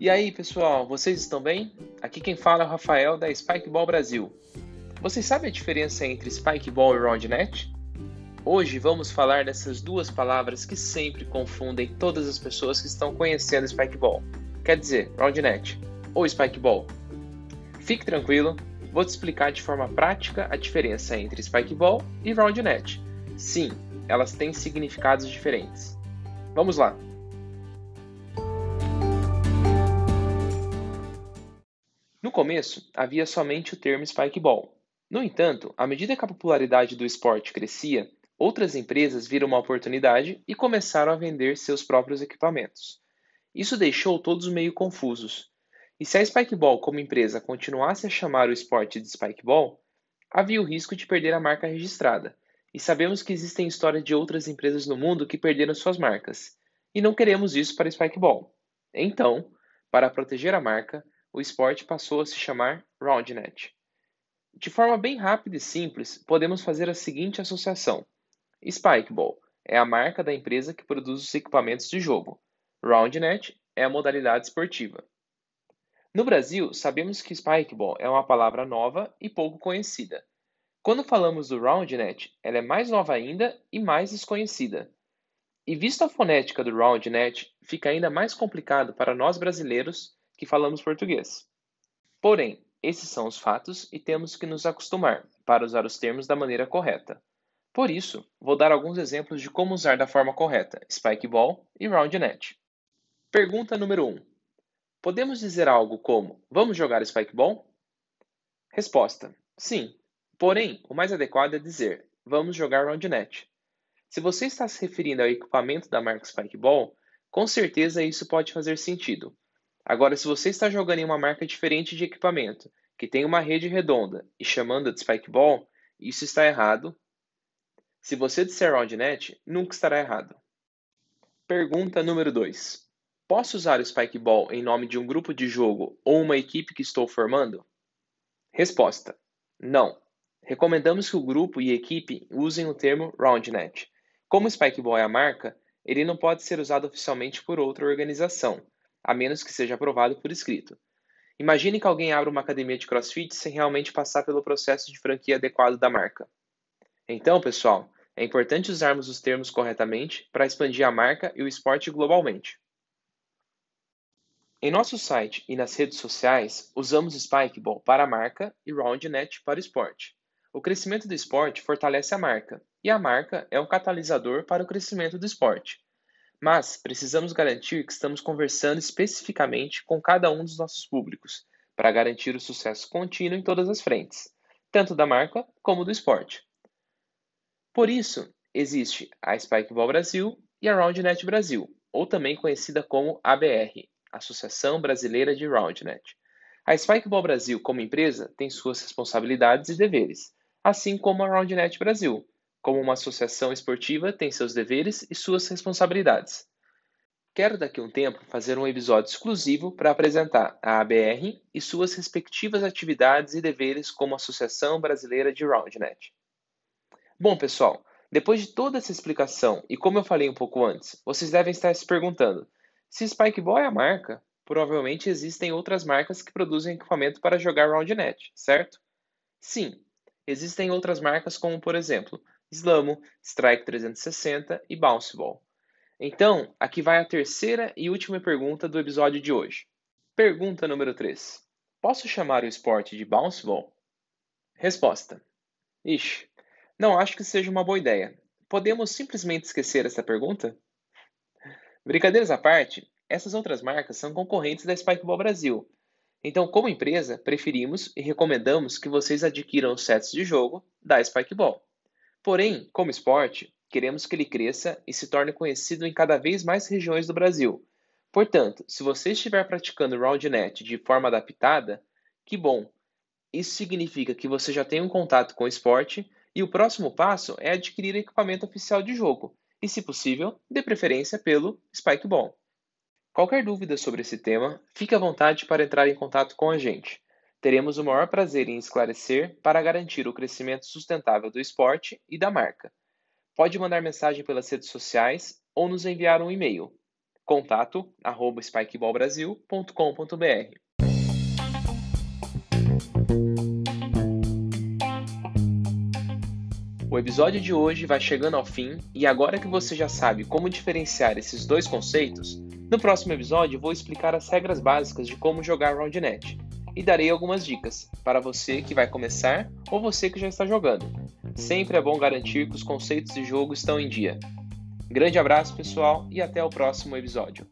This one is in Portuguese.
E aí, pessoal, vocês estão bem? Aqui quem fala é o Rafael da Spikeball Brasil. Vocês sabem a diferença entre Spikeball e RoundNet? Hoje vamos falar dessas duas palavras que sempre confundem todas as pessoas que estão conhecendo Spikeball. Quer dizer, RoundNet ou Spikeball. Fique tranquilo, vou te explicar de forma prática a diferença entre Spikeball e RoundNet. Sim, elas têm significados diferentes. Vamos lá! No começo, havia somente o termo Spikeball. No entanto, à medida que a popularidade do esporte crescia, outras empresas viram uma oportunidade e começaram a vender seus próprios equipamentos. Isso deixou todos meio confusos. E se a Spikeball como empresa continuasse a chamar o esporte de Spikeball, havia o risco de perder a marca registrada. E sabemos que existem histórias de outras empresas no mundo que perderam suas marcas. E não queremos isso para Spikeball. Então, para proteger a marca, o esporte passou a se chamar RoundNet. De forma bem rápida e simples, podemos fazer a seguinte associação: Spikeball é a marca da empresa que produz os equipamentos de jogo. RoundNet é a modalidade esportiva. No Brasil, sabemos que Spikeball é uma palavra nova e pouco conhecida. Quando falamos do RoundNet, ela é mais nova ainda e mais desconhecida. E visto a fonética do RoundNet, fica ainda mais complicado para nós brasileiros que falamos português. Porém, esses são os fatos e temos que nos acostumar para usar os termos da maneira correta. Por isso, vou dar alguns exemplos de como usar da forma correta Spikeball e RoundNet. Pergunta número 1. Podemos dizer algo como: Vamos jogar Spikeball? Resposta: Sim. Porém, o mais adequado é dizer: Vamos jogar RoundNet. Se você está se referindo ao equipamento da marca Spikeball, com certeza isso pode fazer sentido, Agora, se você está jogando em uma marca diferente de equipamento, que tem uma rede redonda e chamando de Spikeball, isso está errado. Se você disser RoundNet, nunca estará errado. Pergunta número 2. Posso usar o Spikeball em nome de um grupo de jogo ou uma equipe que estou formando? Resposta: Não. Recomendamos que o grupo e equipe usem o termo RoundNet. Como o Spikeball é a marca, ele não pode ser usado oficialmente por outra organização, a menos que seja aprovado por escrito. Imagine que alguém abra uma academia de crossfit sem realmente passar pelo processo de franquia adequado da marca. Então, pessoal, é importante usarmos os termos corretamente para expandir a marca e o esporte globalmente. Em nosso site e nas redes sociais, usamos Spikeball para a marca e RoundNet para o esporte. O crescimento do esporte fortalece a marca, e a marca é um catalisador para o crescimento do esporte. Mas precisamos garantir que estamos conversando especificamente com cada um dos nossos públicos, para garantir o sucesso contínuo em todas as frentes, tanto da marca como do esporte. Por isso, existe a Spikeball Brasil e a RoundNet Brasil, ou também conhecida como ABR, Associação Brasileira de RoundNet. A Spikeball Brasil, como empresa, tem suas responsabilidades e deveres, assim como a RoundNet Brasil, como uma associação esportiva, tem seus deveres e suas responsabilidades. Quero daqui a um tempo fazer um episódio exclusivo para apresentar a ABR e suas respectivas atividades e deveres como Associação Brasileira de RoundNet. Bom, pessoal, depois de toda essa explicação e como eu falei um pouco antes, vocês devem estar se perguntando: se Spikeball é a marca, provavelmente existem outras marcas que produzem equipamento para jogar RoundNet, certo? Sim, existem outras marcas como, por exemplo, Slamo, Strike 360 e Bounceball. Então, aqui vai a terceira e última pergunta do episódio de hoje. Pergunta número 3. Posso chamar o esporte de Bounceball? Resposta. Ixi, não acho que seja uma boa ideia. Podemos simplesmente esquecer essa pergunta? Brincadeiras à parte, essas outras marcas são concorrentes da Spikeball Brasil. Então, como empresa, preferimos e recomendamos que vocês adquiram os sets de jogo da Spikeball. Porém, como esporte, queremos que ele cresça e se torne conhecido em cada vez mais regiões do Brasil. Portanto, se você estiver praticando RoundNet de forma adaptada, que bom! Isso significa que você já tem um contato com o esporte e o próximo passo é adquirir equipamento oficial de jogo e, se possível, de preferência pelo Spikeball. Qualquer dúvida sobre esse tema, fique à vontade para entrar em contato com a gente. Teremos o maior prazer em esclarecer para garantir o crescimento sustentável do esporte e da marca. Pode mandar mensagem pelas redes sociais ou nos enviar um e-mail contato arroba spikeballbrasil.com.br. O episódio de hoje vai chegando ao fim e agora que você já sabe como diferenciar esses dois conceitos, no próximo episódio vou explicar as regras básicas de como jogar Roundnet e darei algumas dicas para você que vai começar ou você que já está jogando. Sempre é bom garantir que os conceitos de jogo estão em dia. Grande abraço, pessoal, e até o próximo episódio.